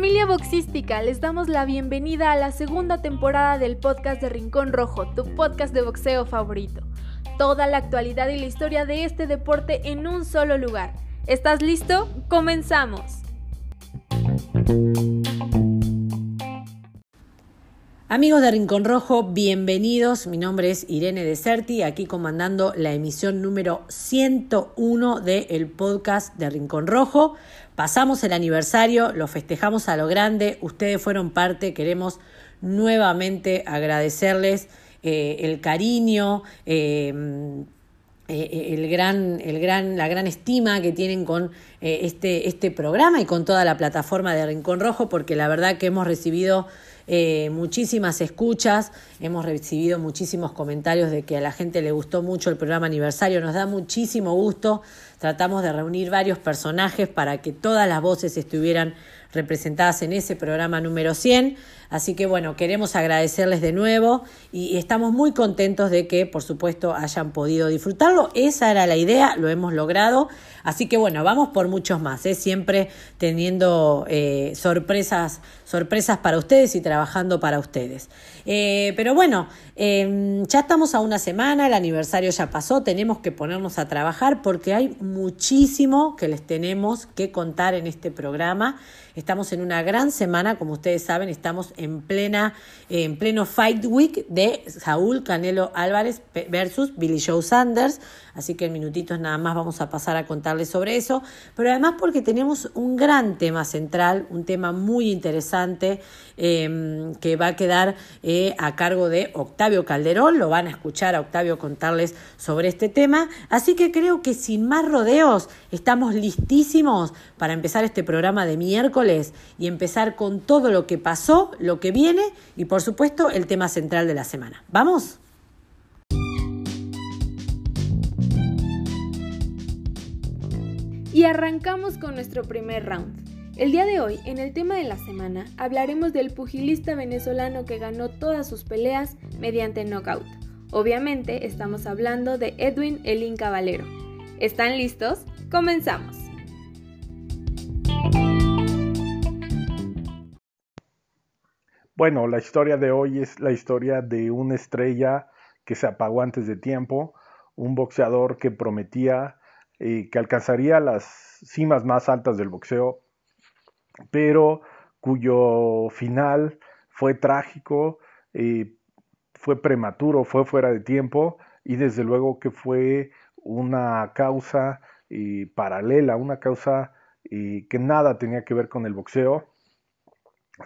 Familia boxística, les damos la bienvenida a la segunda temporada del podcast de Rincón Rojo, tu podcast de boxeo favorito. Toda la actualidad y la historia de este deporte en un solo lugar. ¿Estás listo? Comenzamos. Amigos de Rincón Rojo, bienvenidos. Mi nombre es Irene Deserti, aquí comandando la emisión número 101 del podcast de Rincón Rojo. Pasamos el aniversario, lo festejamos a lo grande, ustedes fueron parte, queremos nuevamente agradecerles eh, el cariño. Eh, eh, el gran, el gran, la gran estima que tienen con este, este programa y con toda la plataforma de Rincón Rojo, porque la verdad que hemos recibido eh, muchísimas escuchas, hemos recibido muchísimos comentarios de que a la gente le gustó mucho el programa aniversario, nos da muchísimo gusto, tratamos de reunir varios personajes para que todas las voces estuvieran representadas en ese programa número 100. Así que bueno, queremos agradecerles de nuevo y, estamos muy contentos de que, por supuesto, hayan podido disfrutarlo. Esa era la idea, lo hemos logrado. Así que bueno, vamos por muchos más, ¿eh? siempre teniendo eh, sorpresas, sorpresas para ustedes y trabajando para ustedes. Eh, pero bueno, em, ya estamos a una semana, el aniversario ya pasó, tenemos que ponernos a trabajar porque hay muchísimo que les tenemos que contar en este programa. Estamos en una gran semana, como ustedes saben, estamos en plena, en pleno Fight Week de Saúl Canelo Álvarez versus Billy Joe Sanders. Así que en minutitos nada más vamos a pasar a contarles sobre eso. Pero además porque tenemos un gran tema central, un tema muy interesante em, que va a quedar eh, a cargo de Octavio Calderón. Lo van a escuchar a Octavio contarles sobre este tema. Así que creo que sin más rodeos estamos listísimos para empezar este programa de miércoles y empezar con todo lo que pasó, lo que viene y por supuesto el tema central de la semana. ¿Vamos? Y arrancamos con nuestro primer round. El día de hoy, en el tema de la semana, hablaremos del pugilista venezolano que ganó todas sus peleas mediante knockout. Obviamente estamos hablando de Edwin Elín Caballero. ¿Están listos? Comenzamos. Bueno, la historia de hoy es la historia de una estrella que se apagó antes de tiempo, un boxeador que prometía eh, que alcanzaría las cimas más altas del boxeo, pero cuyo final fue trágico, eh, fue prematuro, fue fuera de tiempo y desde luego que fue una causa eh, paralela, una causa que nada tenía que ver con el boxeo.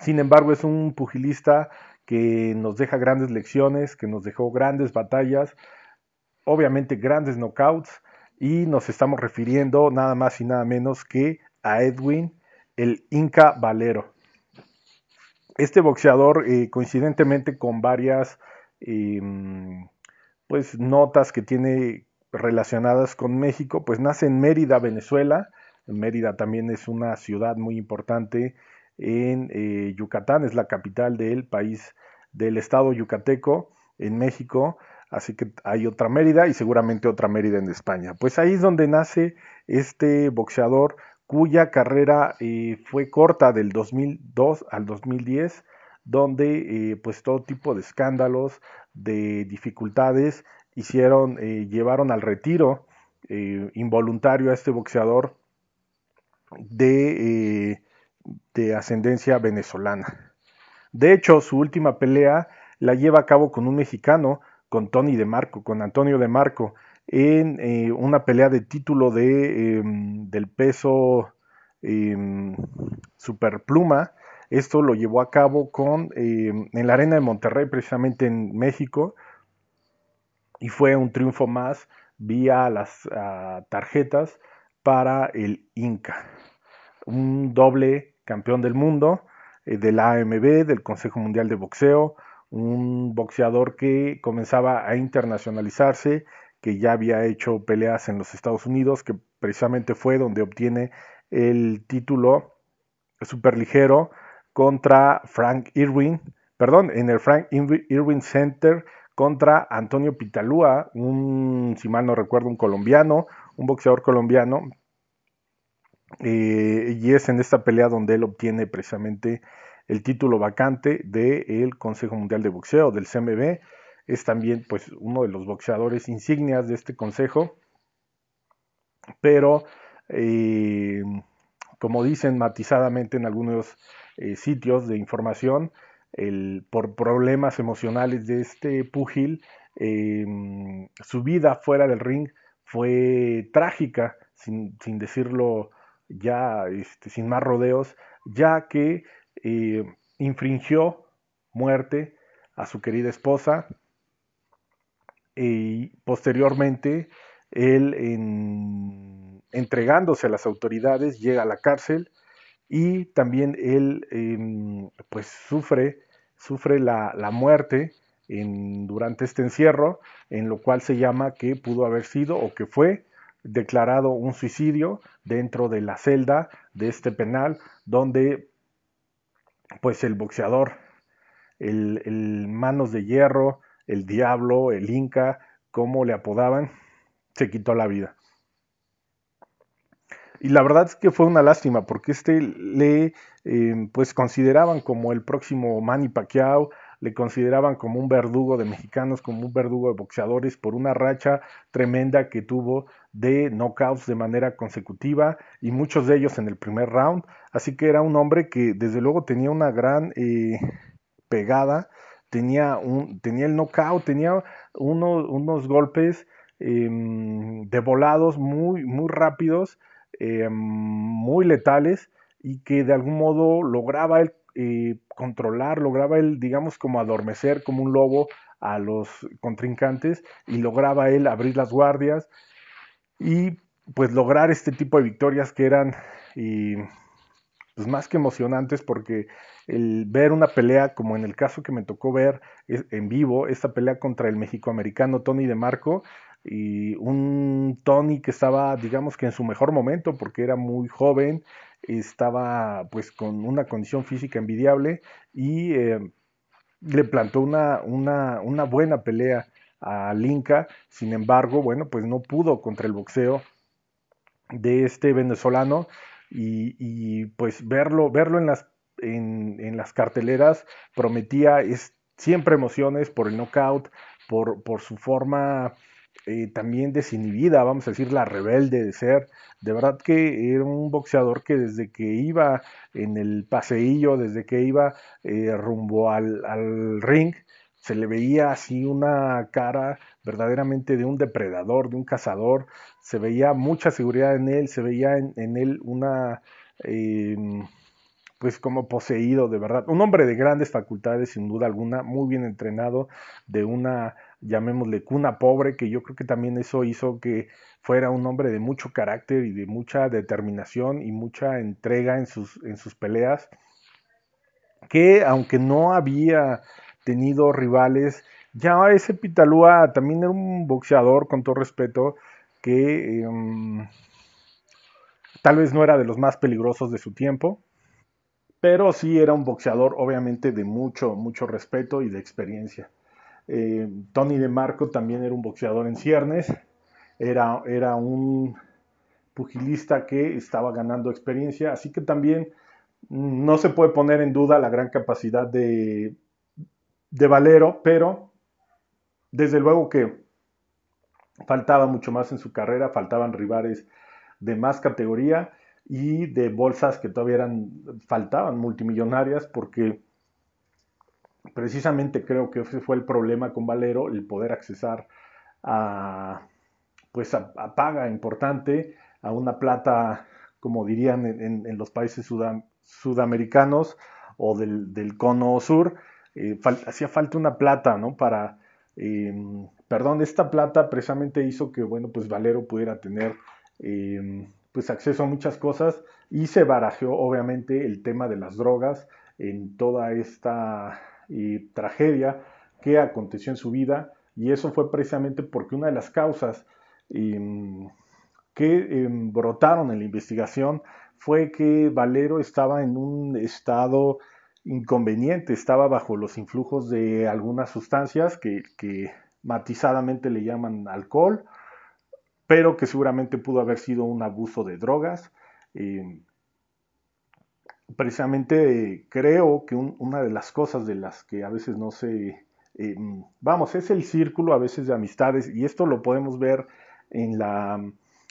Sin embargo, es un pugilista que nos deja grandes lecciones, que nos dejó grandes batallas, obviamente grandes knockouts y nos estamos refiriendo nada más y nada menos que a Edwin, el Inca Valero. Este boxeador, eh, coincidentemente con varias em, pues, notas que tiene relacionadas con México, pues nace en Mérida, Venezuela. Mérida también es una ciudad muy importante en eh, Yucatán, es la capital del país del estado yucateco en México. Así que hay otra Mérida y seguramente otra Mérida en España. Pues ahí es donde nace este boxeador cuya carrera eh, fue corta del 2002 al 2010, donde eh, pues todo tipo de escándalos, de dificultades hicieron, eh, llevaron al retiro involuntario a este boxeador de, de ascendencia venezolana. De hecho, su última pelea la lleva a cabo con un mexicano con Tony de Marco, con Antonio de Marco, en eh, una pelea de título de, em, del peso em, superpluma. Esto lo llevó a cabo con, em, en la arena de Monterrey, precisamente en México, y fue un triunfo más vía las tarjetas para el Inca, un doble campeón del mundo eh, del AMB, del Consejo Mundial de Boxeo, un boxeador que comenzaba a internacionalizarse, que ya había hecho peleas en los Estados Unidos, que precisamente fue donde obtiene el título superligero contra Frank Irwin, perdón, en el Frank Irwin Center contra Antonio Pitalúa, un, si mal no recuerdo, un colombiano, un boxeador colombiano, eh, y es en esta pelea donde él obtiene precisamente el título vacante del Consejo Mundial de Boxeo, del CMB. Es también pues uno de los boxeadores insignias de este consejo. Pero, eh, como dicen matizadamente en algunos eh, sitios de información, el, por problemas emocionales de este púgil, su vida fuera del ring fue trágica, sin, sin decirlo ya este, sin más rodeos, ya que infringió muerte a su querida esposa. Y posteriormente él entregándose a las autoridades llega a la cárcel y también él em, pues sufre, sufre la, la muerte en, durante este encierro, en lo cual se llama que pudo haber sido o que fue declarado un suicidio dentro de la celda de este penal, donde pues el boxeador, el, manos de hierro, el diablo, el inca, como le apodaban, se quitó la vida. Y la verdad es que fue una lástima porque este le eh, pues consideraban como el próximo Manny Pacquiao, le consideraban como un verdugo de mexicanos, como un verdugo de boxeadores por una racha tremenda que tuvo de knockouts de manera consecutiva y muchos de ellos en el primer round. Así que era un hombre que desde luego tenía una gran eh, pegada, tenía, un, tenía el knockout, tenía unos golpes em, de volados muy, muy rápidos, em, muy letales y que de algún modo lograba el eh, controlar, lograba él, digamos, como adormecer como un lobo a los contrincantes y lograba él abrir las guardias y pues lograr este tipo de victorias que eran pues más que emocionantes porque el ver una pelea como en el caso que me tocó ver en vivo, esta pelea contra el mexicoamericano Tony de Marco y un Tony que estaba digamos que en su mejor momento porque era muy joven, estaba pues con una condición física envidiable y eh, le plantó una, una, una, buena pelea al Inca, sin embargo, bueno, pues no pudo contra el boxeo de este venezolano y, pues verlo, verlo en las, en, las carteleras prometía es, siempre emociones por el knockout, por, por su forma eh, también desinhibida, vamos a decir, la rebelde de ser. De verdad que era un boxeador que desde que iba en el paseillo, desde que iba eh, rumbo al, al, ring, se le veía así una cara verdaderamente de un depredador, de un cazador. Se veía mucha seguridad en él, se veía en, él una... Eh, pues como poseído de verdad, un hombre de grandes facultades sin duda alguna, muy bien entrenado, de una llamémosle cuna pobre, que yo creo que también eso hizo que fuera un hombre de mucho carácter y de mucha determinación y mucha entrega en sus, en sus peleas, que aunque no había tenido rivales, ya ese Pitalúa también era un boxeador, con todo respeto, que em, tal vez no era de los más peligrosos de su tiempo, pero sí era un boxeador obviamente de mucho, mucho respeto y de experiencia. Eh, Tony de Marco también era un boxeador en ciernes, era, era un pugilista que estaba ganando experiencia, así que también no se puede poner en duda la gran capacidad de, de Valero, pero desde luego que faltaba mucho más en su carrera, faltaban rivales de más categoría y de bolsas que todavía eran, faltaban multimillonarias porque precisamente creo que ese fue el problema con Valero, el poder accesar a, pues a, paga importante, a una plata, como dirían en, los países sudamericanos o del, cono sur, eh, hacía falta una plata, ¿no? Para, em, perdón, esta plata precisamente hizo que, bueno, pues Valero pudiera tener, em, pues acceso a muchas cosas y se barajeó, obviamente, el tema de las drogas en toda esta y tragedia que aconteció en su vida y eso fue precisamente porque una de las causas em, que brotaron en la investigación fue que Valero estaba en un estado inconveniente, estaba bajo los influjos de algunas sustancias que, matizadamente le llaman alcohol, pero que seguramente pudo haber sido un abuso de drogas. Eh, precisamente creo que una de las cosas de las que a veces no se... Eh, vamos, es el círculo a veces de amistades y esto lo podemos ver en la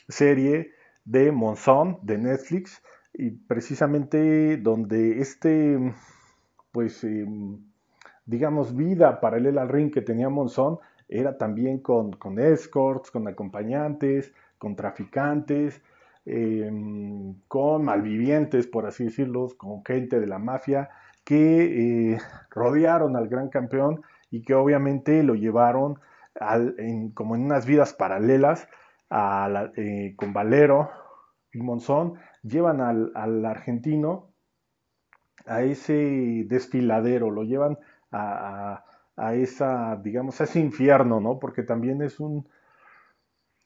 serie de Monzón de Netflix y precisamente donde este, pues, em, digamos, vida paralela al ring que tenía Monzón era también con, con escorts, con acompañantes, con traficantes, em, con malvivientes, por así decirlo, con gente de la mafia que eh, rodearon al gran campeón y que obviamente lo llevaron como en unas vidas paralelas eh, con Valero y Monzón, llevan al, argentino a ese desfiladero, lo llevan a, esa, digamos, a ese infierno, ¿no? Porque también es un,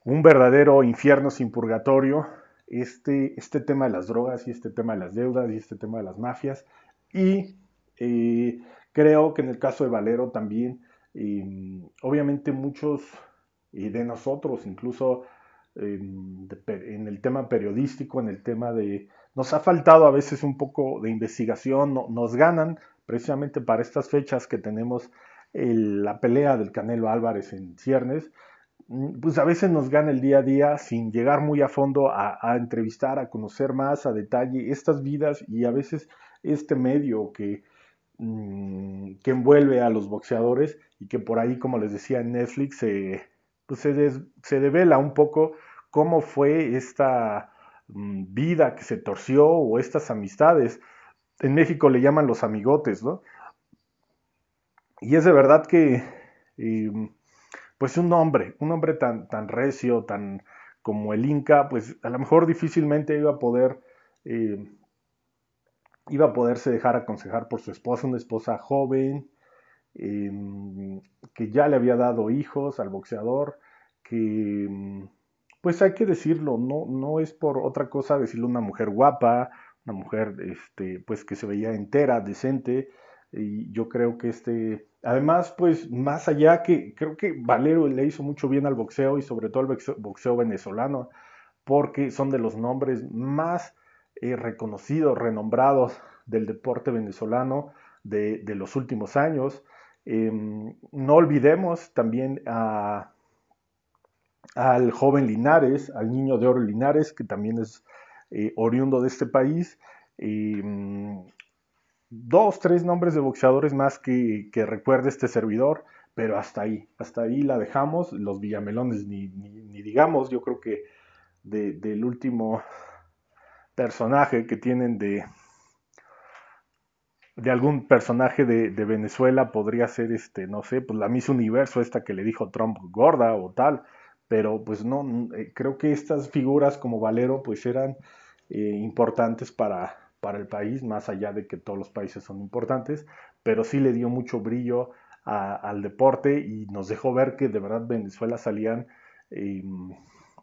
un verdadero infierno sin purgatorio, este, este tema de las drogas y este tema de las deudas y este tema de las mafias. Y eh, creo que en el caso de Valero también, eh, obviamente muchos de nosotros, incluso en el tema periodístico, en el tema de... Nos ha faltado a veces un poco de investigación, nos ganan precisamente para estas fechas que tenemos la pelea del Canelo Álvarez en Ciernes, mm, pues a veces nos gana el día a día sin llegar muy a fondo a, entrevistar, a conocer más a detalle estas vidas y a veces este medio que, mm, que envuelve a los boxeadores y que por ahí, como les decía en Netflix, pues se, se devela un poco cómo fue esta vida que se torció o estas amistades. En México le llaman los amigotes, ¿no? Y es de verdad que, em, pues un hombre, un hombre tan, tan recio, tan como el Inca, pues a lo mejor difícilmente iba a poder, em, iba a poderse dejar aconsejar por su esposa, una esposa joven, em, que ya le había dado hijos al boxeador, que pues hay que decirlo, no, no es por otra cosa decirlo una mujer guapa, una mujer este, pues que se veía entera, decente, y yo creo que este, además pues más allá que creo que Valero le hizo mucho bien al boxeo y sobre todo al boxeo, venezolano, porque son de los nombres más eh, reconocidos, renombrados del deporte venezolano de, los últimos años. Em, no olvidemos también a al joven Linares, al niño de oro Linares, que también es eh, oriundo de este país. Mm, dos, tres nombres de boxeadores más que, recuerde este servidor, pero hasta ahí, hasta ahí la dejamos. Los Villamelones, ni, digamos, yo creo que del último personaje que tienen de, de algún personaje de, de, Venezuela podría ser este, no sé, pues la Miss Universo, esta que le dijo Trump gorda o tal pero pues no, eh, creo que estas figuras como Valero pues eran eh, importantes para, para el país, más allá de que todos los países son importantes, pero sí le dio mucho brillo al deporte y nos dejó ver que de verdad Venezuela salían em,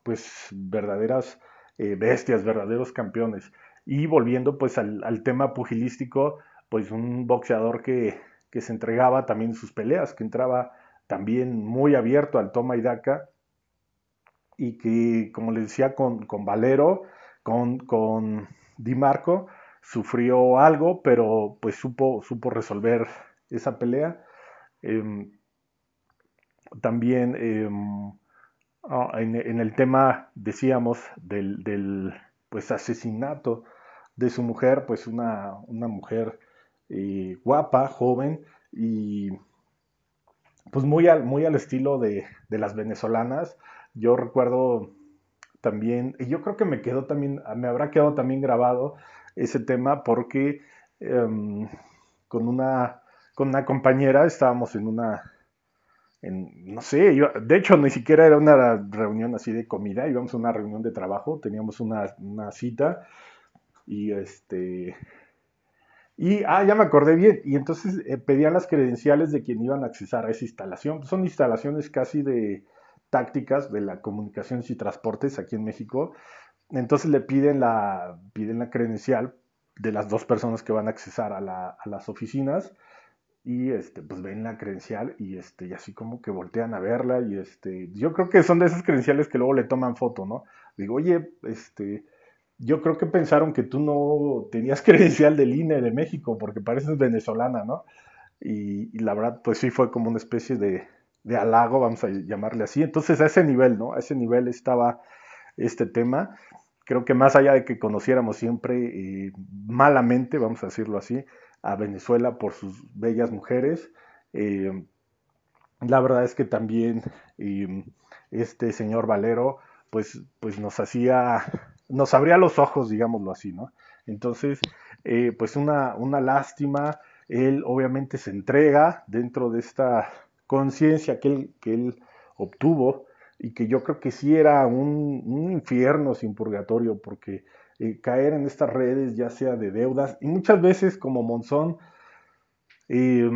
pues verdaderas eh, bestias, verdaderos campeones. Y volviendo pues al, tema pugilístico, pues un boxeador que, que, se entregaba también en sus peleas, que entraba también muy abierto al toma y daca y que, como les decía, con, Valero, con, con Di Marco, sufrió algo, pero pues supo, supo resolver esa pelea. Em, también em, ah, en, el tema, decíamos, del, pues, asesinato de su mujer, pues una, una mujer eh, guapa, joven y pues muy al, muy al estilo de, de las venezolanas, yo recuerdo también, y yo creo que me quedó también, me habrá quedado también grabado ese tema porque em, con, una, con una compañera estábamos en una, en, no sé, de hecho ni siquiera era una reunión así de comida, íbamos a una reunión de trabajo, teníamos una, cita y este... Y, ah, ya me acordé bien, y entonces eh, pedían las credenciales de quien iban a accesar a esa instalación. Son instalaciones casi de, tácticas de la comunicaciones y transportes aquí en México. Entonces le piden la, piden la credencial de las dos personas que van a accesar a, las oficinas y este, pues ven la credencial y, este, y así como que voltean a verla y este, yo creo que son de esas credenciales que luego le toman foto, ¿no? Digo, oye, este, yo creo que pensaron que tú no tenías credencial del INE de México porque pareces venezolana, ¿no? Y, la verdad, pues sí fue como una especie de, de, halago, vamos a llamarle así. Entonces a ese nivel, ¿no? A ese nivel estaba este tema. Creo que más allá de que conociéramos siempre malamente, vamos a decirlo así, a Venezuela por sus bellas mujeres, eh, la verdad es que también este señor Valero, pues, pues nos hacía, nos abría los ojos, digámoslo así, ¿no? Entonces, eh, pues una, una lástima, él obviamente se entrega dentro de esta conciencia que él, que él obtuvo y que yo creo que sí era un, infierno sin purgatorio, porque eh, caer en estas redes, ya sea de deudas, y muchas veces como Monzón, eh,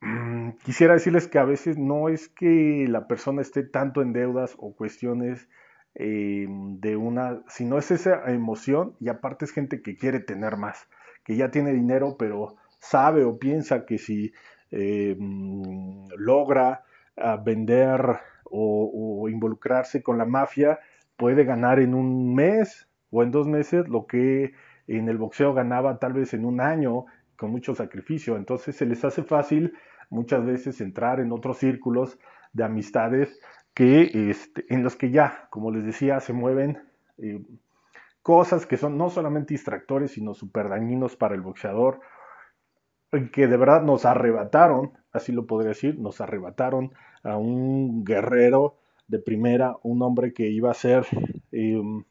mm, quisiera decirles que a veces no es que la persona esté tanto en deudas o cuestiones eh, de una, sino es esa emoción y aparte es gente que quiere tener más, que ya tiene dinero, pero sabe o piensa que si eh, mm, logra ah, vender o, involucrarse con la mafia, puede ganar en un mes o en dos meses lo que en el boxeo ganaba tal vez en un año con mucho sacrificio. Entonces se les hace fácil muchas veces entrar en otros círculos de amistades que, este, en los que ya, como les decía, se mueven eh, cosas que son no solamente distractores, sino súper dañinos para el boxeador que de verdad nos arrebataron, así lo podría decir, nos arrebataron a un guerrero de primera, un hombre que iba a ser, em,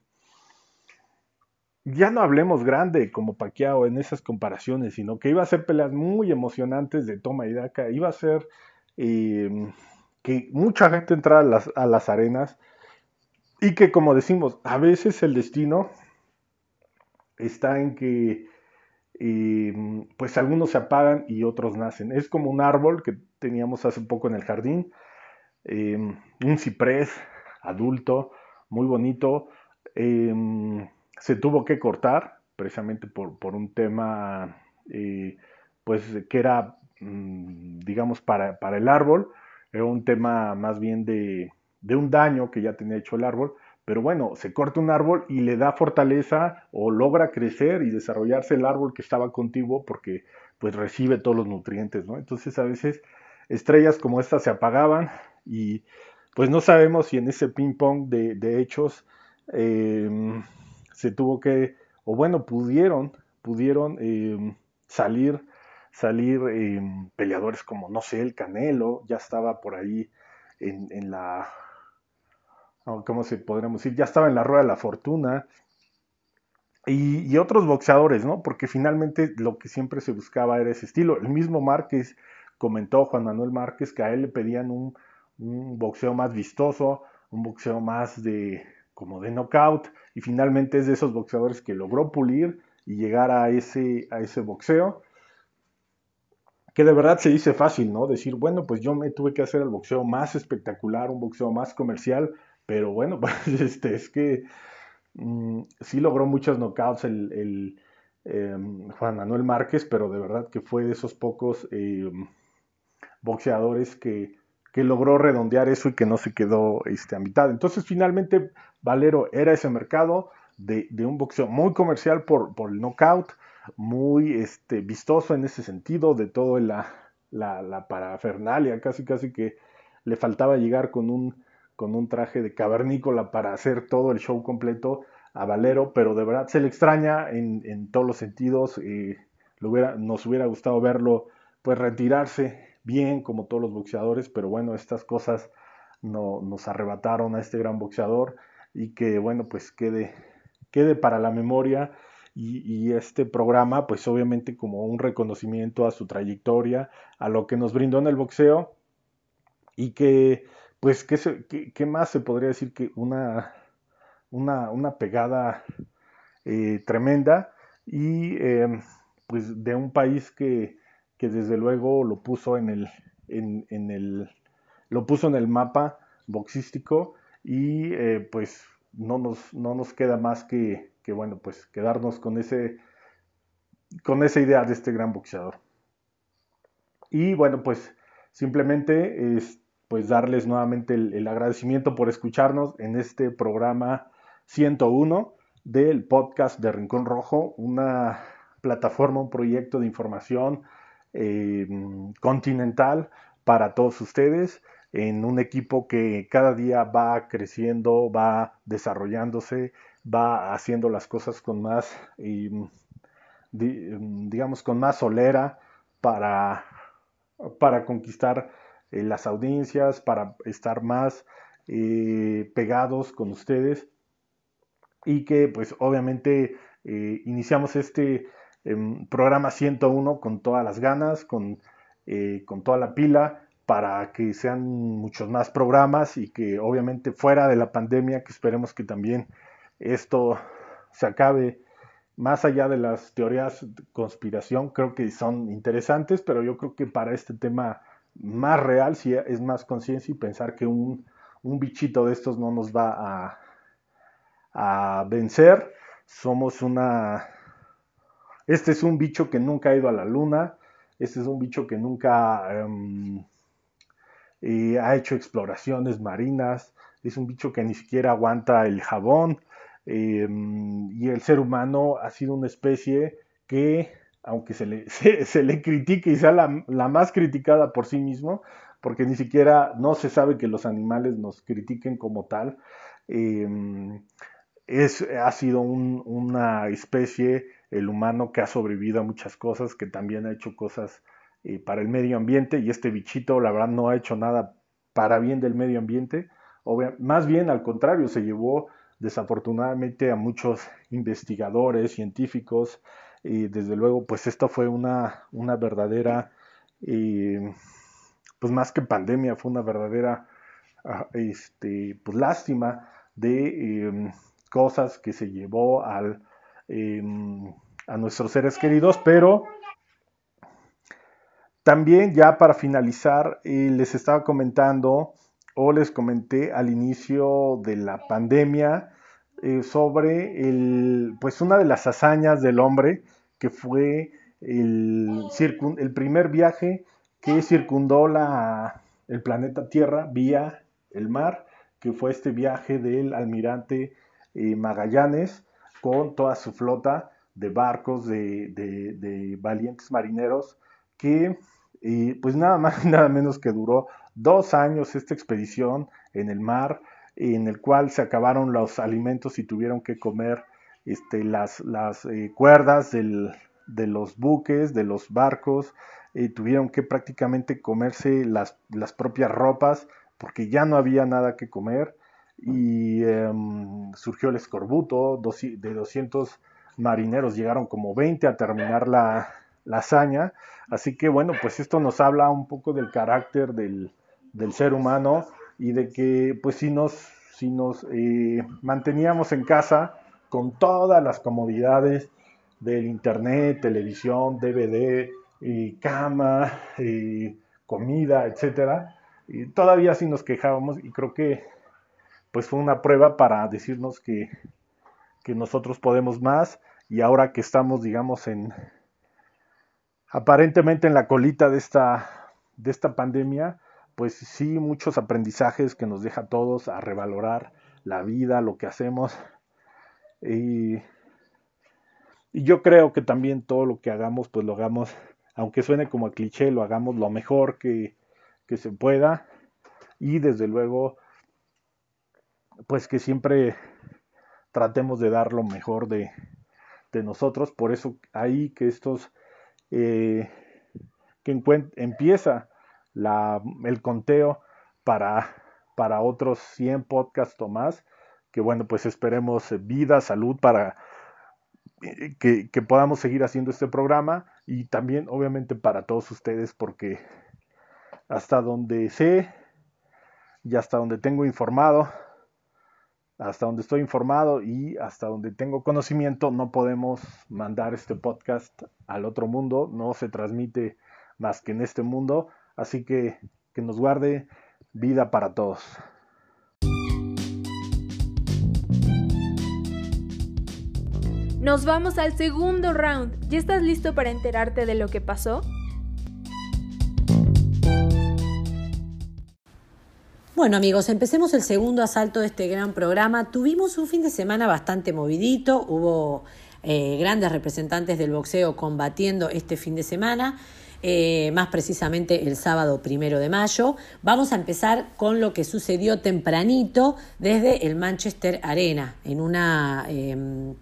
ya no hablemos grande como Paquiao en esas comparaciones, sino que iba a ser peleas muy emocionantes de toma y daca, iba a ser em, que mucha gente entrara a las, a las arenas y que como decimos, a veces el destino está en que y pues algunos se apagan y otros nacen. Es como un árbol que teníamos hace poco en el jardín, em, un ciprés adulto, muy bonito, em, se tuvo que cortar precisamente por, un tema eh, pues que era mm, digamos para, para, el árbol, era un tema más bien de, de un daño que ya tenía hecho el árbol pero bueno, se corta un árbol y le da fortaleza o logra crecer y desarrollarse el árbol que estaba contigo porque pues recibe todos los nutrientes, ¿no? Entonces a veces estrellas como estas se apagaban y pues no sabemos si en ese ping pong de, hechos em, se tuvo que, o bueno, pudieron, pudieron em, salir, salir em, peleadores como, no sé, el Canelo, ya estaba por ahí en la ¿cómo se podríamos decir? Ya estaba en la rueda de la fortuna. Y, otros boxeadores, ¿no? Porque finalmente lo que siempre se buscaba era ese estilo. El mismo Márquez comentó, Juan Manuel Márquez, que a él le pedían un, boxeo más vistoso, un boxeo más de como de knockout, y finalmente es de esos boxeadores que logró pulir y llegar a ese, a ese boxeo que de verdad se dice fácil, ¿no? Decir, bueno, pues yo me tuve que hacer el boxeo más espectacular, un boxeo más comercial, pero bueno, pues este, es que mm, sí logró muchos knockouts el, em, Juan Manuel Márquez, pero de verdad que fue de esos pocos em, boxeadores que, logró redondear eso y que no se quedó este, a mitad. Entonces finalmente Valero era ese mercado de, un boxeo muy comercial por, el knockout, muy este, vistoso en ese sentido, de todo la, la, la parafernalia, casi casi que le faltaba llegar con un con un traje de cavernícola para hacer todo el show completo a Valero, pero de verdad se le extraña en, todos los sentidos. y hubiera, nos hubiera gustado verlo pues retirarse bien como todos los boxeadores, pero bueno, estas cosas no, nos arrebataron a este gran boxeador y que bueno, pues quede, quede para la memoria y, este programa pues obviamente como un reconocimiento a su trayectoria, a lo que nos brindó en el boxeo y que pues, ¿qué, más se podría decir que una, una, pegada eh, tremenda y em, pues de un país que, desde luego lo puso en el, en, el, lo puso en el mapa boxístico y eh, pues no nos, no nos queda más que, que, bueno, pues quedarnos con ese con esa idea de este gran boxeador. Y bueno, pues simplemente es, pues darles nuevamente el, agradecimiento por escucharnos en este programa 101 del podcast de Rincón Rojo, una plataforma, un proyecto de información eh, continental para todos ustedes en un equipo que cada día va creciendo, va desarrollándose, va haciendo las cosas con más, digamos, con más solera para, para conquistar eh, las audiencias, para estar más eh, pegados con ustedes. Y que pues obviamente eh, iniciamos este em, programa 101 con todas las ganas, con, con toda la pila para que sean muchos más programas y que obviamente fuera de la pandemia, que esperemos que también esto se acabe más allá de las teorías de conspiración, creo que son interesantes, pero yo creo que para este tema más real sí es más conciencia y pensar que un, bichito de estos no nos va a, vencer. Somos una... Este es un bicho que nunca ha ido a la luna, este es un bicho que nunca... Em, ha hecho exploraciones marinas, es un bicho que ni siquiera aguanta el jabón, em, y el ser humano ha sido una especie que, aunque se le, se, le critique y sea la, más criticada por sí mismo, porque ni siquiera no se sabe que los animales nos critiquen como tal, em, es, ha sido una especie, el humano, que ha sobrevivido a muchas cosas, que también ha hecho cosas eh, para el medio ambiente y este bichito la verdad no ha hecho nada para bien del medio ambiente, más bien al contrario, se llevó desafortunadamente a muchos investigadores, científicos, y desde luego pues esta fue una, una verdadera, pues más que pandemia, fue una verdadera ah, este, pues lástima de em, cosas que se llevó al, em, a nuestros seres queridos, pero también ya para finalizar, eh, les estaba comentando o les comenté al inicio de la pandemia eh, sobre el, pues una de las hazañas del hombre que fue el, primer viaje que circundó la, el planeta Tierra vía el mar, que fue este viaje del almirante eh, Magallanes con toda su flota de barcos, de, de valientes marineros que y pues nada más nada menos que duró dos años esta expedición en el mar, en el cual se acabaron los alimentos y tuvieron que comer este, las, las eh, cuerdas del, de los buques, de los barcos, tuvieron que prácticamente comerse las, las, propias ropas porque ya no había nada que comer y em, surgió el escorbuto, de 200 marineros llegaron como 20 a terminar la, la hazaña. Así que bueno, pues esto nos habla un poco del carácter del, ser humano y de que pues si nos, si nos eh, manteníamos en casa con todas las comodidades del internet, televisión, DVD, y cama, y comida, etcétera, y todavía sí nos quejábamos y creo que pues fue una prueba para decirnos que, que nosotros podemos más y ahora que estamos digamos en, aparentemente en la colita de esta, de esta pandemia, pues sí, muchos aprendizajes que nos deja a todos a revalorar la vida, lo que hacemos. Y, yo creo que también todo lo que hagamos, pues lo hagamos, aunque suene como a cliché, lo hagamos lo mejor que, que se pueda. Y desde luego, pues que siempre tratemos de dar lo mejor de, de nosotros. Por eso ahí que estos eh, que empieza el conteo para, para otros 100 podcasts o más, que bueno, pues esperemos vida, salud para eh, que, podamos seguir haciendo este programa y también obviamente para todos ustedes porque hasta donde sé y hasta donde tengo informado, hasta donde estoy informado y hasta donde tengo conocimiento, no podemos mandar este podcast al otro mundo, no se transmite más que en este mundo, así que que nos guarde vida para todos. Nos vamos al segundo round. ¿Ya estás listo para enterarte de lo que pasó? Bueno amigos, empecemos el segundo asalto de este gran programa. Tuvimos un fin de semana bastante movidito, hubo eh, grandes representantes del boxeo combatiendo este fin de semana. Eh, más precisamente el sábado primero de mayo. Vamos a empezar con lo que sucedió tempranito desde el Manchester Arena, en una em,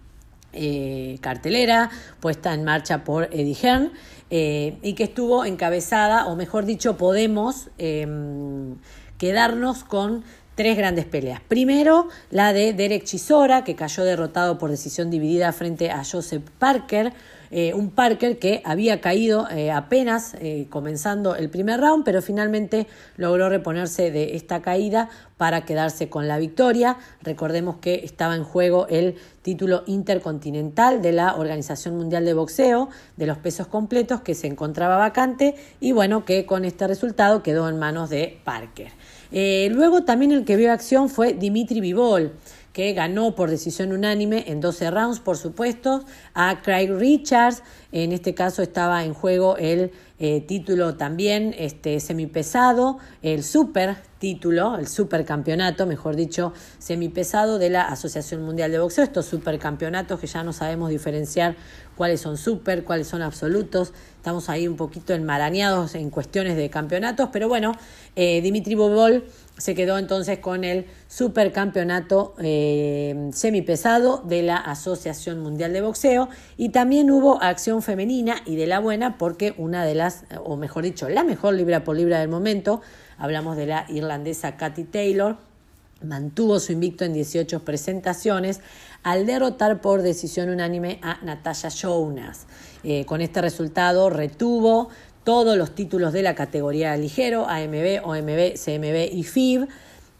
eh, cartelera puesta en marcha por Eddie Hearn y que estuvo encabezada, o mejor dicho, podemos em, quedarnos con tres grandes peleas. Primero, la de Derek Chisora, que cayó derrotado por decisión dividida frente a Joseph Parker, eh, un Parker que había caído eh, apenas eh, comenzando el primer round, pero finalmente logró reponerse de esta caída para quedarse con la victoria. Recordemos que estaba en juego el título intercontinental de la Organización Mundial de Boxeo de los pesos completos que se encontraba vacante y bueno, que con este resultado quedó en manos de Parker. luego también el que vio acción fue Dimitri Vivol que ganó por decisión unánime en 12 rounds, por supuesto, a Craig Richards. En este caso estaba en juego el eh, título también este, semipesado, el super título, el supercampeonato, mejor dicho, semipesado de la Asociación Mundial de Boxeo. Estos supercampeonatos que ya no sabemos diferenciar cuáles son super, cuáles son absolutos. Estamos ahí un poquito enmarañados en cuestiones de campeonatos, pero bueno, eh, Dimitri Bobol se quedó entonces con el supercampeonato eh, semipesado de la Asociación Mundial de Boxeo y también hubo acción femenina y de la buena porque una de las, o mejor dicho, la mejor libra por libra del momento, hablamos de la irlandesa Katy Taylor, mantuvo su invicto en 18 presentaciones al derrotar por decisión unánime a Natasha Jonas. Eh, con este resultado retuvo todos los títulos de la categoría ligero, AMB, OMB, CMB y FIB.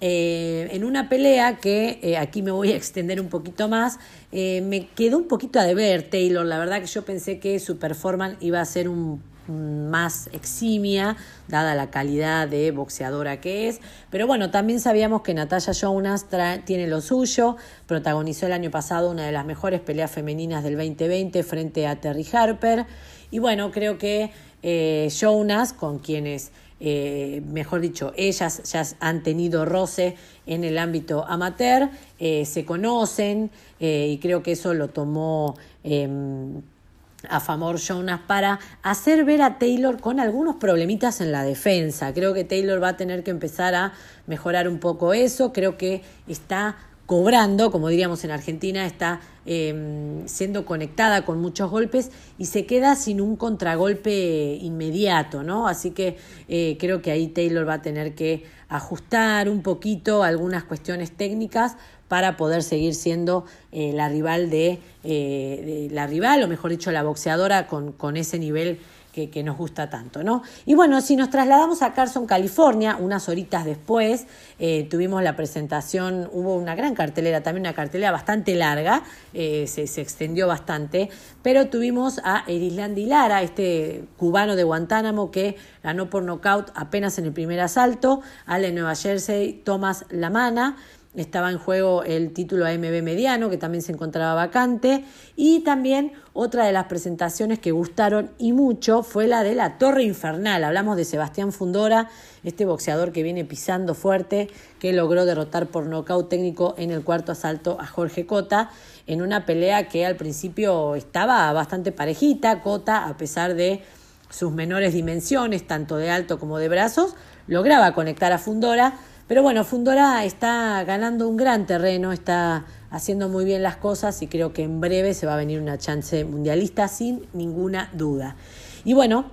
Eh, en una pelea que eh, aquí me voy a extender un poquito más, eh, me quedó un poquito a deber Taylor, la verdad que yo pensé que su performance iba a ser un más eximia, dada la calidad de boxeadora que es. Pero bueno, también sabíamos que Natalia Jonas tiene lo suyo, protagonizó el año pasado una de las mejores peleas femeninas del 2020 frente a Terry Harper. Y bueno, creo que eh, Jonas, con quienes, eh, mejor dicho, ellas ya han tenido roce en el ámbito amateur, eh, se conocen y creo que eso lo tomó em, a favor Jonas para hacer ver a Taylor con algunos problemitas en la defensa. Creo que Taylor va a tener que empezar a mejorar un poco eso. Creo que está cobrando, como diríamos en Argentina, está em, siendo conectada con muchos golpes y se queda sin un contragolpe inmediato, ¿no? Así que eh, creo que ahí Taylor va a tener que ajustar un poquito algunas cuestiones técnicas para poder seguir siendo eh, la rival de, eh, de, la rival, o mejor dicho, la boxeadora con, con ese nivel que, nos gusta tanto, ¿no? Y bueno, si nos trasladamos a Carson, California, unas horitas después, eh, tuvimos la presentación, hubo una gran cartelera, también una cartelera bastante larga, eh, se, extendió bastante, pero tuvimos a Erislandi Lara, este cubano de Guantánamo que ganó por nocaut apenas en el primer asalto, al de Nueva Jersey, Thomas Lamana, estaba en juego el título AMB mediano, que también se encontraba vacante, y también otra de las presentaciones que gustaron y mucho fue la de la Torre Infernal. Hablamos de Sebastián Fundora, este boxeador que viene pisando fuerte, que logró derrotar por nocaut técnico en el cuarto asalto a Jorge Cota, en una pelea que al principio estaba bastante parejita. Cota, a pesar de sus menores dimensiones, tanto de alto como de brazos, lograba conectar a Fundora pero bueno, Fundora está ganando un gran terreno, está haciendo muy bien las cosas y creo que en breve se va a venir una chance mundialista sin ninguna duda. Y bueno,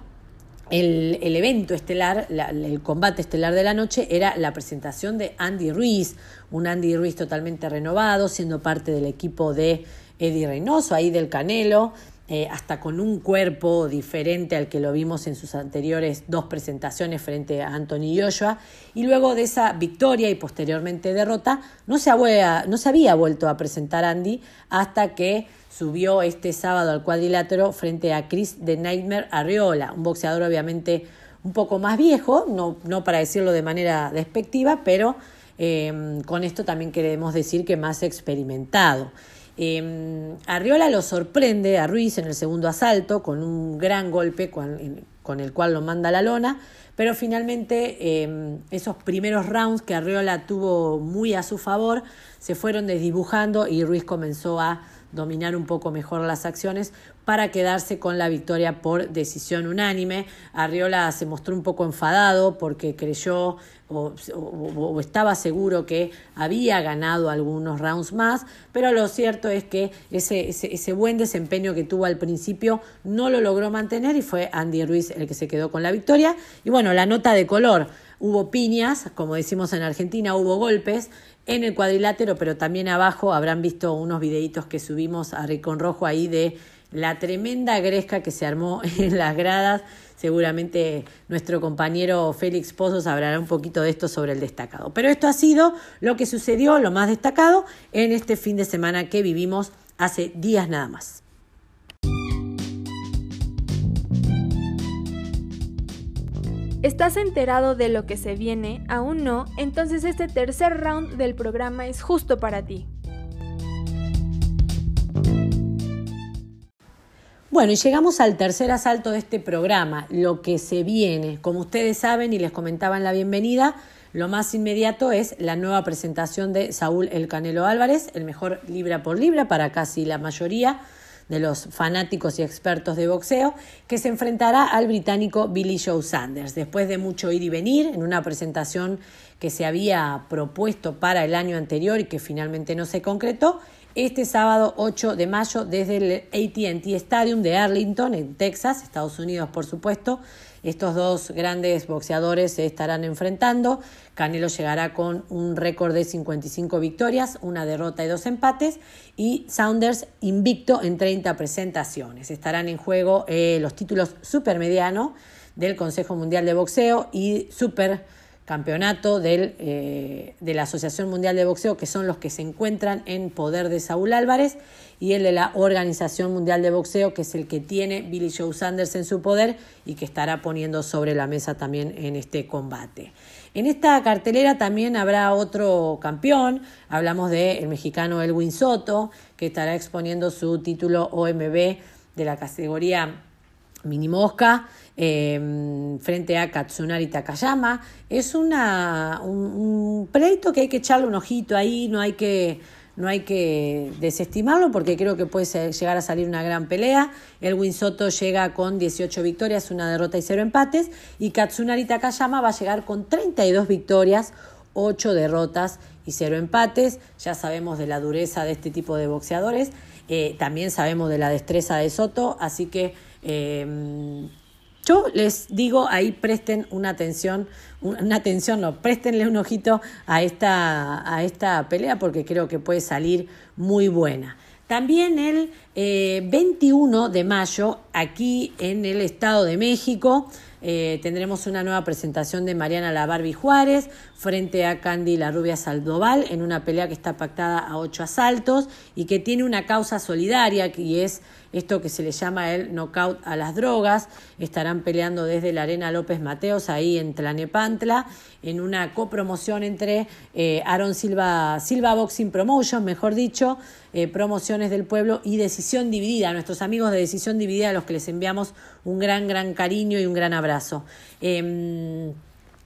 el, evento estelar, el combate estelar de la noche era la presentación de Andy Ruiz, un Andy Ruiz totalmente renovado, siendo parte del equipo de Eddie Reynoso, ahí del Canelo, eh, hasta con un cuerpo diferente al que lo vimos en sus anteriores dos presentaciones frente a Anthony Joshua. Y luego de esa victoria y posteriormente derrota, no se, había, no se había vuelto a presentar Andy hasta que subió este sábado al cuadrilátero frente a Chris de Nightmare Arriola, un boxeador obviamente un poco más viejo, no, no para decirlo de manera despectiva, pero eh, con esto también queremos decir que más experimentado. Eh, Arriola lo sorprende a Ruiz en el segundo asalto con un gran golpe con el cual lo manda a la lona, pero finalmente em, esos primeros rounds que Arriola tuvo muy a su favor se fueron desdibujando y Ruiz comenzó a dominar un poco mejor las acciones para quedarse con la victoria por decisión unánime. Arriola se mostró un poco enfadado porque creyó o, estaba seguro que había ganado algunos rounds más, pero lo cierto es que ese, ese, buen desempeño que tuvo al principio no lo logró mantener y fue Andy Ruiz el que se quedó con la victoria. Y bueno, la nota de color, hubo piñas, como decimos en Argentina, hubo golpes en el cuadrilátero, pero también abajo habrán visto unos videitos que subimos a Ricón Rojo ahí de la tremenda gresca que se armó en las gradas. Seguramente nuestro compañero Félix Pozos hablará un poquito de esto sobre el destacado. Pero esto ha sido lo que sucedió, lo más destacado, en este fin de semana que vivimos hace días nada más. ¿Estás enterado de lo que se viene? ¿Aún no? Entonces este tercer round del programa es justo para ti. Bueno, y llegamos al tercer asalto de este programa, lo que se viene. Como ustedes saben y les comentaba en la bienvenida, lo más inmediato es la nueva presentación de Saúl El Canelo Álvarez, el mejor libra por libra para casi la mayoría de los fanáticos y expertos de boxeo, que se enfrentará al británico Billy Joe Sanders. Después de mucho ir y venir, en una presentación que se había propuesto para el año anterior y que finalmente no se concretó, este sábado 8 de mayo desde el ATT Stadium de Arlington, en Texas, Estados Unidos, por supuesto. Estos dos grandes boxeadores se estarán enfrentando. Canelo llegará con un récord de 55 victorias, una derrota y dos empates. Y Saunders invicto en 30 presentaciones. Estarán en juego eh, los títulos supermediano del Consejo Mundial de Boxeo y super campeonato del, eh, de la Asociación Mundial de Boxeo, que son los que se encuentran en poder de Saúl Álvarez, y el de la Organización Mundial de Boxeo, que es el que tiene Billy Joe Sanders en su poder y que estará poniendo sobre la mesa también en este combate. En esta cartelera también habrá otro campeón, hablamos del mexicano Elwin Soto, que estará exponiendo su título OMB de la categoría mini mosca Em, frente a Katsunari Takayama. Es una, un, pleito que hay que echarle un ojito ahí, no hay que, no hay que desestimarlo porque creo que puede llegar a salir una gran pelea. El Soto llega con 18 victorias, una derrota y cero empates. Y Katsunari Takayama va a llegar con 32 victorias, 8 derrotas y cero empates. Ya sabemos de la dureza de este tipo de boxeadores. Eh, también sabemos de la destreza de Soto, así que em, yo les digo ahí presten una atención, una atención, no, préstenle un ojito a esta, a esta pelea porque creo que puede salir muy buena. También el 21 eh, de mayo, aquí en el Estado de México, eh, tendremos una nueva presentación de Mariana La Barbie Juárez frente a Candy La Rubia Saldoval en una pelea que está pactada a ocho asaltos y que tiene una causa solidaria y es esto que se le llama el knockout a las drogas. Estarán peleando desde la Arena López Mateos, ahí en Tlanepantla, en una copromoción entre eh, Aaron Silva, Silva Boxing Promotion, mejor dicho, eh, Promociones del Pueblo y Decisión Dividida, nuestros amigos de Decisión Dividida, a los que les enviamos un gran, gran cariño y un gran abrazo. Em,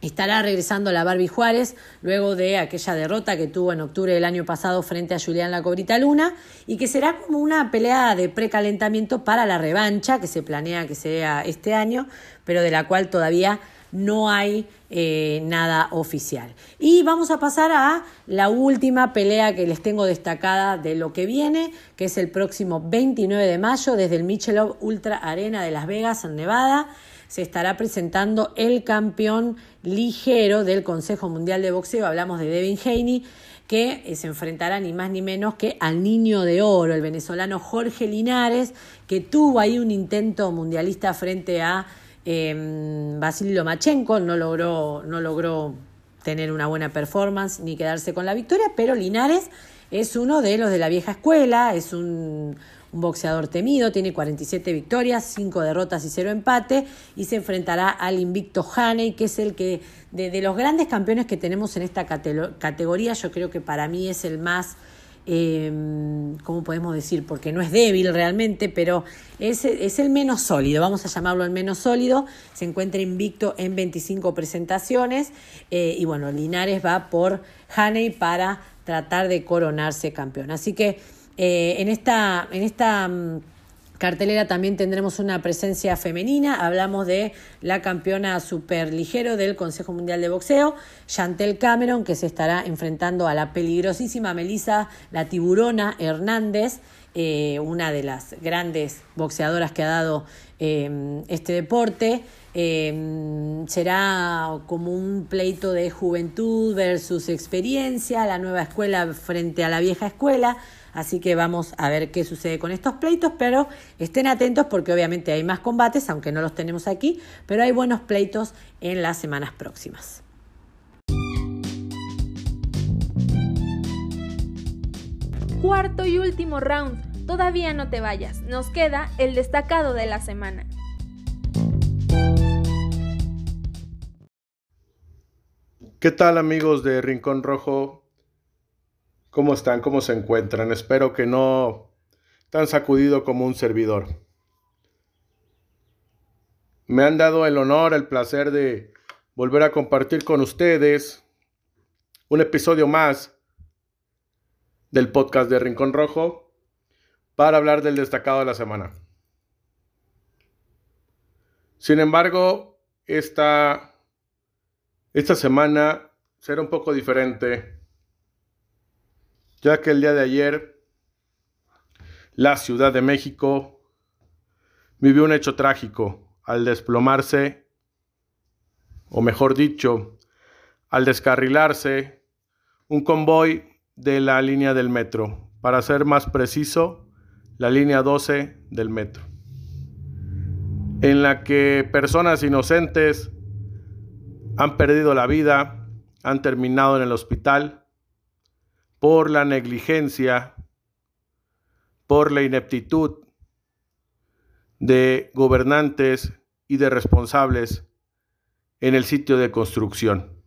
Estará regresando la Barbie Juárez luego de aquella derrota que tuvo en octubre del año pasado frente a Julián La Cobrita Luna y que será como una pelea de precalentamiento para la revancha que se planea que sea este año, pero de la cual todavía no hay eh, nada oficial. Y vamos a pasar a la última pelea que les tengo destacada de lo que viene, que es el próximo 29 de mayo desde el Michelob Ultra Arena de Las Vegas, en Nevada se estará presentando el campeón ligero del Consejo Mundial de Boxeo. Hablamos de Devin Haney, que eh, se enfrentará ni más ni menos que al niño de oro, el venezolano Jorge Linares, que tuvo ahí un intento mundialista frente a eh, Basilio Lomachenko, no logró, no logró tener una buena performance ni quedarse con la victoria, pero Linares es uno de los de la vieja escuela, es un un boxeador temido, tiene 47 victorias, 5 derrotas y 0 empate y se enfrentará al invicto Haney, que es el que de, los grandes campeones que tenemos en esta categoría, yo creo que para mí es el más Em, ¿cómo podemos decir? Porque no es débil realmente, pero es, es, el menos sólido, vamos a llamarlo el menos sólido. Se encuentra invicto en 25 presentaciones eh, y bueno, Linares va por Haney para tratar de coronarse campeón. Así que eh, en esta, en esta mm, cartelera también tendremos una presencia femenina. Hablamos de la campeona superligero del Consejo Mundial de Boxeo, Chantel Cameron, que se estará enfrentando a la peligrosísima Melissa La Tiburona Hernández. Eh, una de las grandes boxeadoras que ha dado eh, este deporte. Em, será como un pleito de juventud versus experiencia, la nueva escuela frente a la vieja escuela. Así que vamos a ver qué sucede con estos pleitos, pero estén atentos porque obviamente hay más combates, aunque no los tenemos aquí, pero hay buenos pleitos en las semanas próximas. Cuarto y último round. Todavía no te vayas. Nos queda el destacado de la semana. ¿Qué tal amigos de Rincón Rojo? ¿Cómo están? ¿Cómo se encuentran? Espero que no tan sacudido como un servidor. Me han dado el honor, el placer de volver a compartir con ustedes un episodio más del podcast de Rincón Rojo para hablar del destacado de la semana. Sin embargo, esta esta semana será un poco diferente, que el día de ayer la Ciudad de México vivió un hecho trágico al desplomarse, o mejor dicho, al descarrilarse un convoy de la línea del metro, para ser más preciso, la línea 12 del metro, en la que personas inocentes han perdido la vida, han terminado en el hospital por la negligencia, por la ineptitud de gobernantes y de responsables en el sitio de construcción.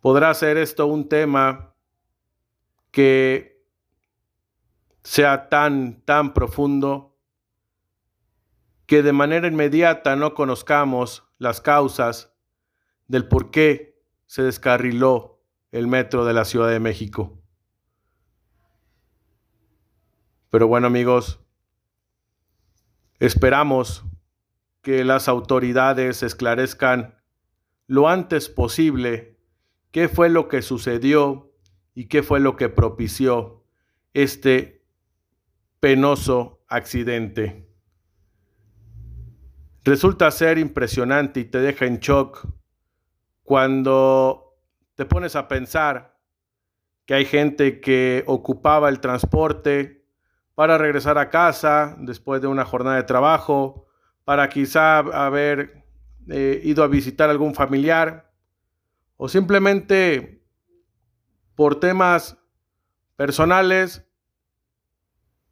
¿Podrá ser esto un tema que sea tan, tan profundo que de manera inmediata no conozcamos las causas del por qué se descarriló el metro de la Ciudad de México. Pero bueno amigos, esperamos que las autoridades esclarezcan lo antes posible qué fue lo que sucedió y qué fue lo que propició este penoso accidente. Resulta ser impresionante y te deja en shock cuando te pones a pensar que hay gente que ocupaba el transporte para regresar a casa después de una jornada de trabajo, para quizá haber eh, ido a visitar algún familiar o simplemente por temas personales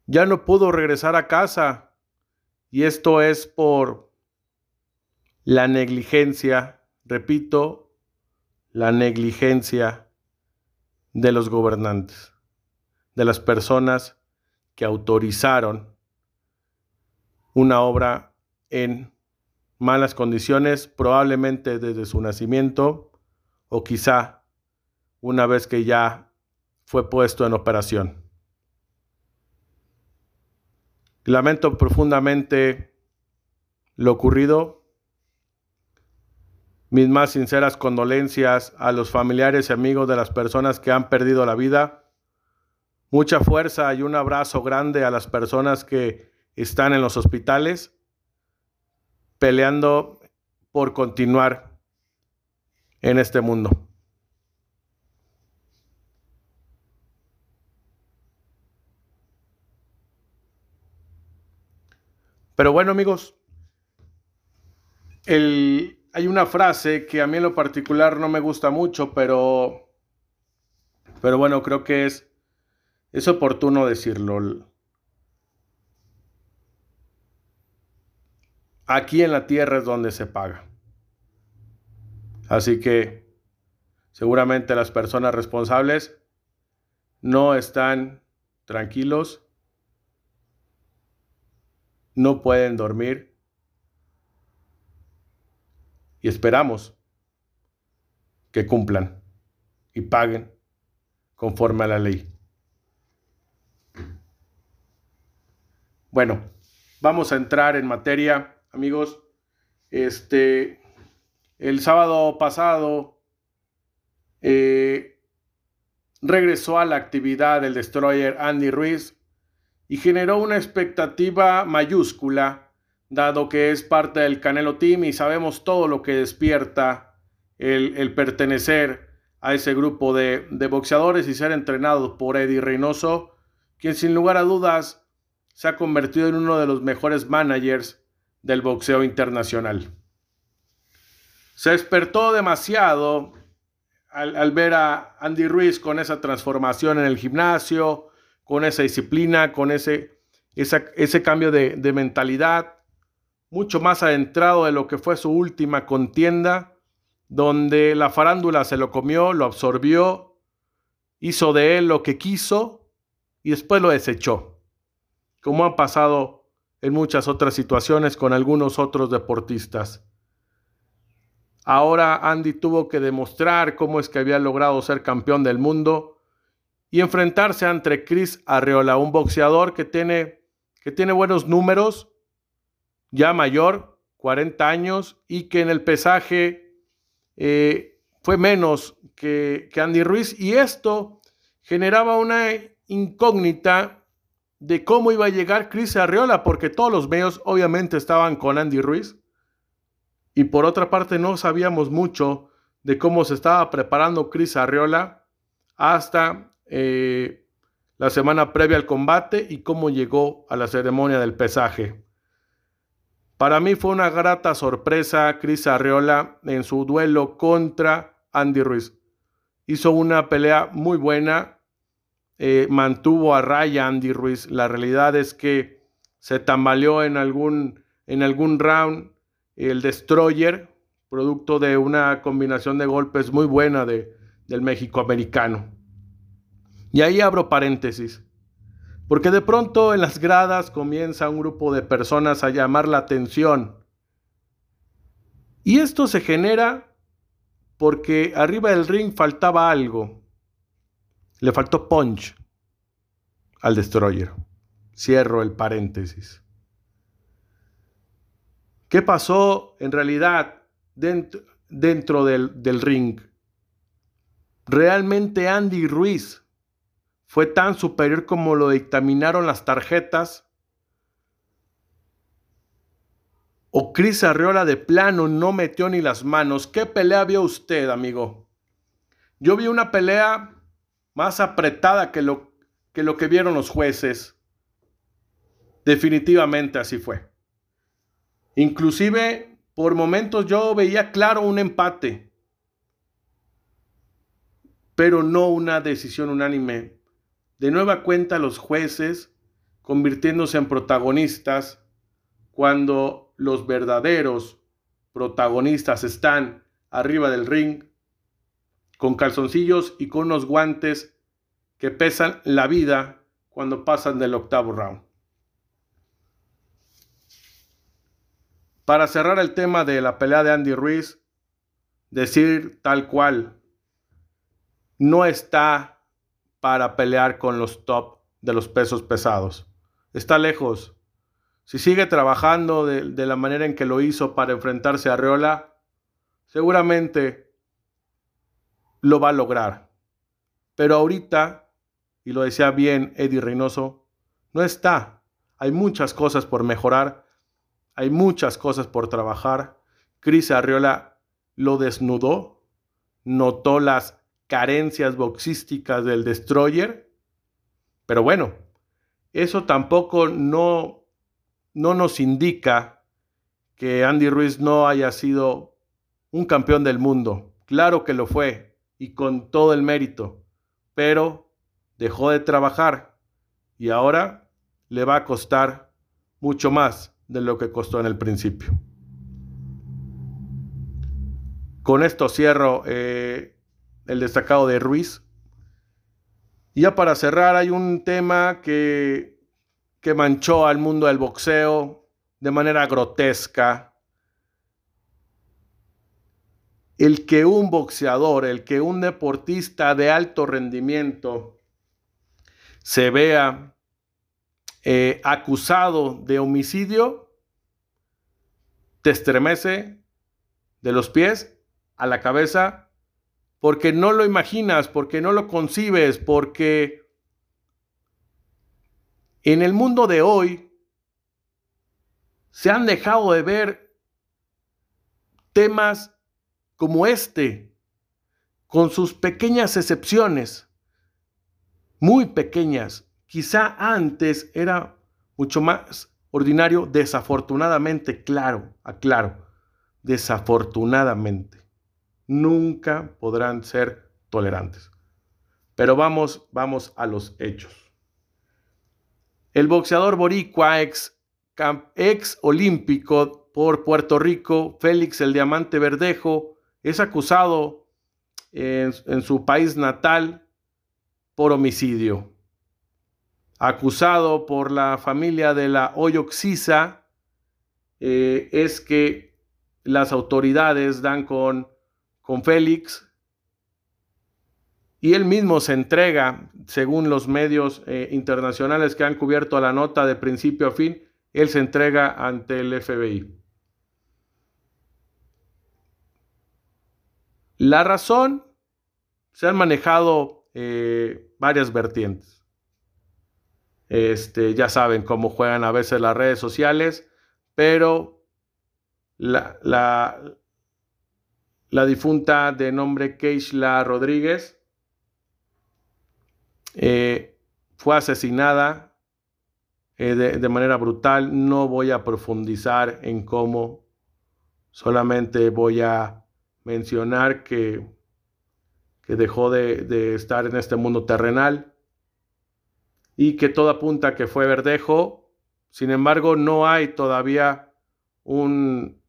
ya no pudo regresar a casa. Y esto es por la negligencia repito, la negligencia de los gobernantes, de las personas que autorizaron una obra en malas condiciones, probablemente desde su nacimiento o quizá una vez que ya fue puesto en operación. Lamento profundamente lo ocurrido mis más sinceras condolencias a los familiares y amigos de las personas que han perdido la vida. Mucha fuerza y un abrazo grande a las personas que están en los hospitales peleando por continuar en este mundo. Pero bueno amigos, el, hay una frase que a mí en lo particular no me gusta mucho, pero, pero bueno, creo que es, es oportuno decirlo. Aquí en la tierra es donde se paga. Así que seguramente las personas responsables no están tranquilos, no pueden dormir y esperamos que cumplan y paguen conforme a la ley. Bueno, vamos a entrar en materia, amigos. Este, el sábado pasado eh, regresó a la actividad del destroyer Andy Ruiz y generó una expectativa mayúscula, dado que es parte del Canelo Team y sabemos todo lo que despierta el, pertenecer a ese grupo de, de boxeadores y ser entrenado por Eddie Reynoso, quien sin lugar a dudas se ha convertido en uno de los mejores managers del boxeo internacional. Se despertó demasiado al, ver a Andy Ruiz con esa transformación en el gimnasio, con esa disciplina, con ese, ese cambio de, de mentalidad, mucho más adentrado de lo que fue su última contienda, donde la farándula se lo comió, lo absorbió, hizo de él lo que quiso y después lo desechó como ha pasado en muchas otras situaciones con algunos otros deportistas. Ahora Andy tuvo que demostrar cómo es que había logrado ser campeón del mundo y enfrentarse ante Chris Arreola, un boxeador que tiene, que tiene buenos números, ya mayor, 40 años, y que en el pesaje eh, fue menos que, Andy Ruiz. Y esto generaba una incógnita de cómo iba a llegar Chris Arriola, porque todos los medios obviamente estaban con Andy Ruiz. Y por otra parte no sabíamos mucho de cómo se estaba preparando Chris Arriola hasta eh, la semana previa al combate y cómo llegó a la ceremonia del pesaje. Para mí fue una grata sorpresa Chris Arriola en su duelo contra Andy Ruiz. Hizo una pelea muy buena, eh, mantuvo a raya Andy Ruiz. La realidad es que se tambaleó en algún, en algún round el Destroyer, producto de una combinación de golpes muy buena de, del México-americano. Y ahí abro paréntesis, porque de pronto en las gradas comienza un grupo de personas a llamar la atención. Y esto se genera porque arriba del ring faltaba algo. Le faltó punch al destroyer. Cierro el paréntesis. ¿Qué pasó en realidad dentro, dentro del, del ring? ¿Realmente Andy Ruiz fue tan superior como lo dictaminaron las tarjetas? ¿O Chris Arriola de plano no metió ni las manos? ¿Qué pelea vio usted, amigo? Yo vi una pelea más apretada que lo, que lo que vieron los jueces. Definitivamente así fue. Inclusive, por momentos yo veía claro un empate, pero no una decisión unánime. De nueva cuenta los jueces convirtiéndose en protagonistas cuando los verdaderos protagonistas están arriba del ring con calzoncillos y con unos guantes que pesan la vida cuando pasan del octavo round. Para cerrar el tema de la pelea de Andy Ruiz, decir tal cual, no está para pelear con los top de los pesos pesados. Está lejos. Si sigue trabajando de, la manera en que lo hizo para enfrentarse a Reola, seguramente lo va a lograr. Pero ahorita, y lo decía bien Eddie Reynoso, no está. Hay muchas cosas por mejorar, hay muchas cosas por trabajar. Cris Arriola lo desnudó, notó las carencias boxísticas del destroyer, pero bueno, eso tampoco no, no nos indica que Andy Ruiz no haya sido un campeón del mundo. Claro que lo fue, y con todo el mérito, pero dejó de trabajar y ahora le va a costar mucho más de lo que costó en el principio. Con esto cierro eh, el destacado de Ruiz. Y ya para cerrar, hay un tema que, que manchó al mundo del boxeo de manera grotesca. El que un boxeador, el que un deportista de alto rendimiento se vea eh, acusado de homicidio, te estremece de los pies a la cabeza porque no lo imaginas, porque no lo concibes, porque en el mundo de hoy se han dejado de ver temas como este, con sus pequeñas excepciones, muy pequeñas. Quizá antes era mucho más ordinario, desafortunadamente, claro, aclaro, desafortunadamente nunca podrán ser tolerantes. Pero vamos, vamos a los hechos. El boxeador boricua ex, ex olímpico por Puerto Rico, Félix el Diamante Verdejo, es acusado en, su país natal por homicidio. Acusado por la familia de la Oyoxisa, eh, es que las autoridades dan con con Félix y él mismo se entrega, según los medios eh, internacionales que han cubierto la nota de principio a fin, él se entrega ante el FBI. La razón, se han manejado eh, varias vertientes. Este, ya saben cómo juegan a veces las redes sociales, pero la, la difunta de nombre Keishla Rodríguez eh, fue asesinada eh, de, manera brutal. No voy a profundizar en cómo, solamente voy a mencionar que, que dejó de, de estar en este mundo terrenal y que todo apunta que fue Verdejo. Sin embargo, no hay todavía un,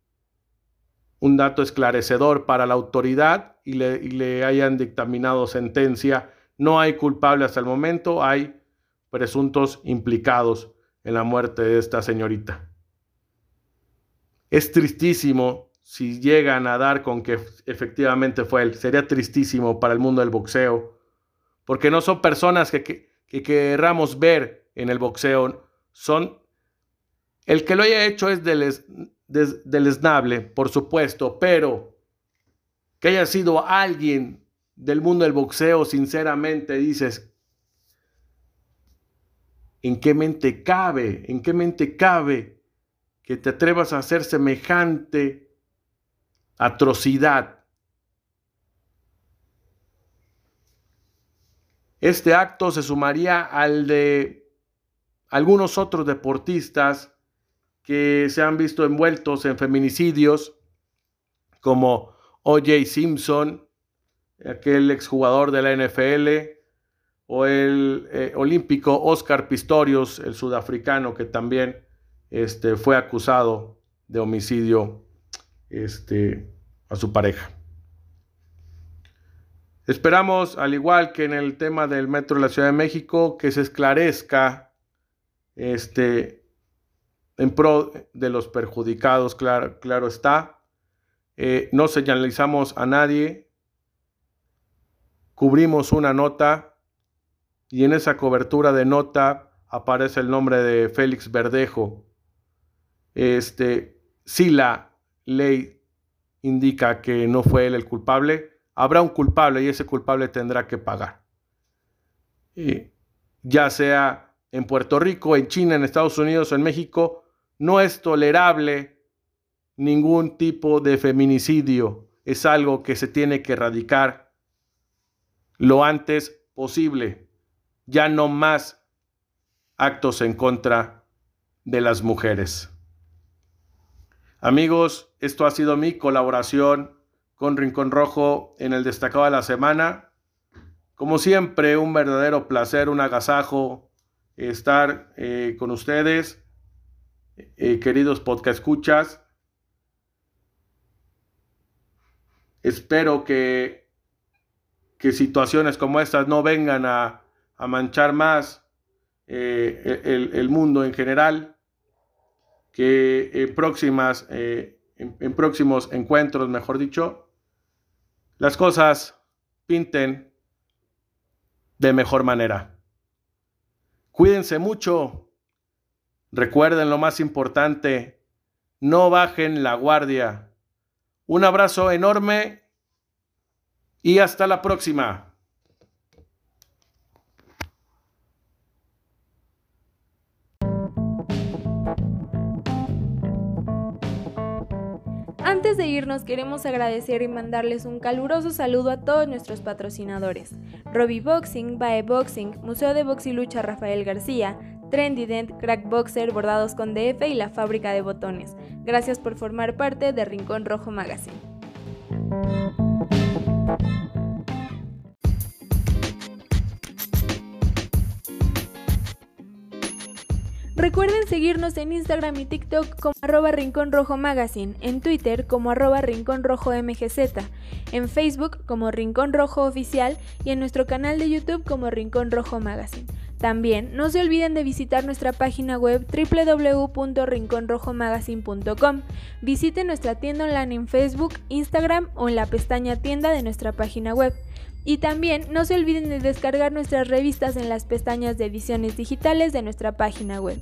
un dato esclarecedor para la autoridad y le, hayan dictaminado sentencia. No hay culpable hasta el momento, hay presuntos implicados en la muerte de esta señorita. Es tristísimo si llegan a dar con que efectivamente fue él. Sería tristísimo para el mundo del boxeo, porque no son personas que, que, querramos ver en el boxeo. Son el que lo haya hecho es del, del esnable, por supuesto, pero que haya sido alguien del mundo del boxeo, sinceramente dices, ¿en qué mente cabe? ¿En qué mente cabe que te atrevas a hacer semejante atrocidad? Este acto se sumaría al de algunos otros deportistas que se han visto envueltos en feminicidios, como O.J. Simpson, aquel exjugador de la NFL, o el eh, olímpico Oscar Pistorius, el sudafricano, que también este, fue acusado de homicidio este, a su pareja. Esperamos, al igual que en el tema del metro de la Ciudad de México, que se esclarezca este, en pro de los perjudicados, claro, claro está. Eh, no señalizamos a nadie, cubrimos una nota y en esa cobertura de nota aparece el nombre de Félix Verdejo. Este, si la ley indica que no fue él el culpable, habrá un culpable y ese culpable tendrá que pagar. ya sea en Puerto Rico, en China, en Estados Unidos en México, no es tolerable ningún tipo de feminicidio. Es algo que se tiene que erradicar lo antes posible. Ya no más actos en contra de las mujeres. Amigos, esto ha sido mi colaboración con Rincón Rojo en el destacado de la semana. Como siempre, un verdadero placer, un agasajo estar eh, con ustedes eh, queridos podcast escuchas. Espero que, que situaciones como estas no vengan a, a manchar más eh, el, mundo en general, que en, próximas, eh, en próximos encuentros, mejor dicho, las cosas pinten de mejor manera. Cuídense mucho. Recuerden lo más importante, no bajen la guardia. Un abrazo enorme y hasta la próxima. Antes de irnos queremos agradecer y mandarles un caluroso saludo a todos nuestros patrocinadores. Robbie Boxing, Bae Boxing, Museo de Box y Lucha Rafael García, Trendy Dent, Crack Boxer, Bordados con DF y la Fábrica de Botones. Gracias por formar parte de Rincón Rojo Magazine. Recuerden seguirnos en Instagram y TikTok como arroba Rincón Rojo Magazine, en Twitter como arroba Rincón Rojo MGZ, en Facebook como Rincón Rojo Oficial y en nuestro canal de YouTube como Rincón Rojo Magazine. También no se olviden de visitar nuestra página web www.rinconrojomagazine.com. Visiten nuestra tienda online en Facebook, Instagram o en la pestaña tienda de nuestra página web. Y también no se olviden de descargar nuestras revistas en las pestañas de ediciones digitales de nuestra página web.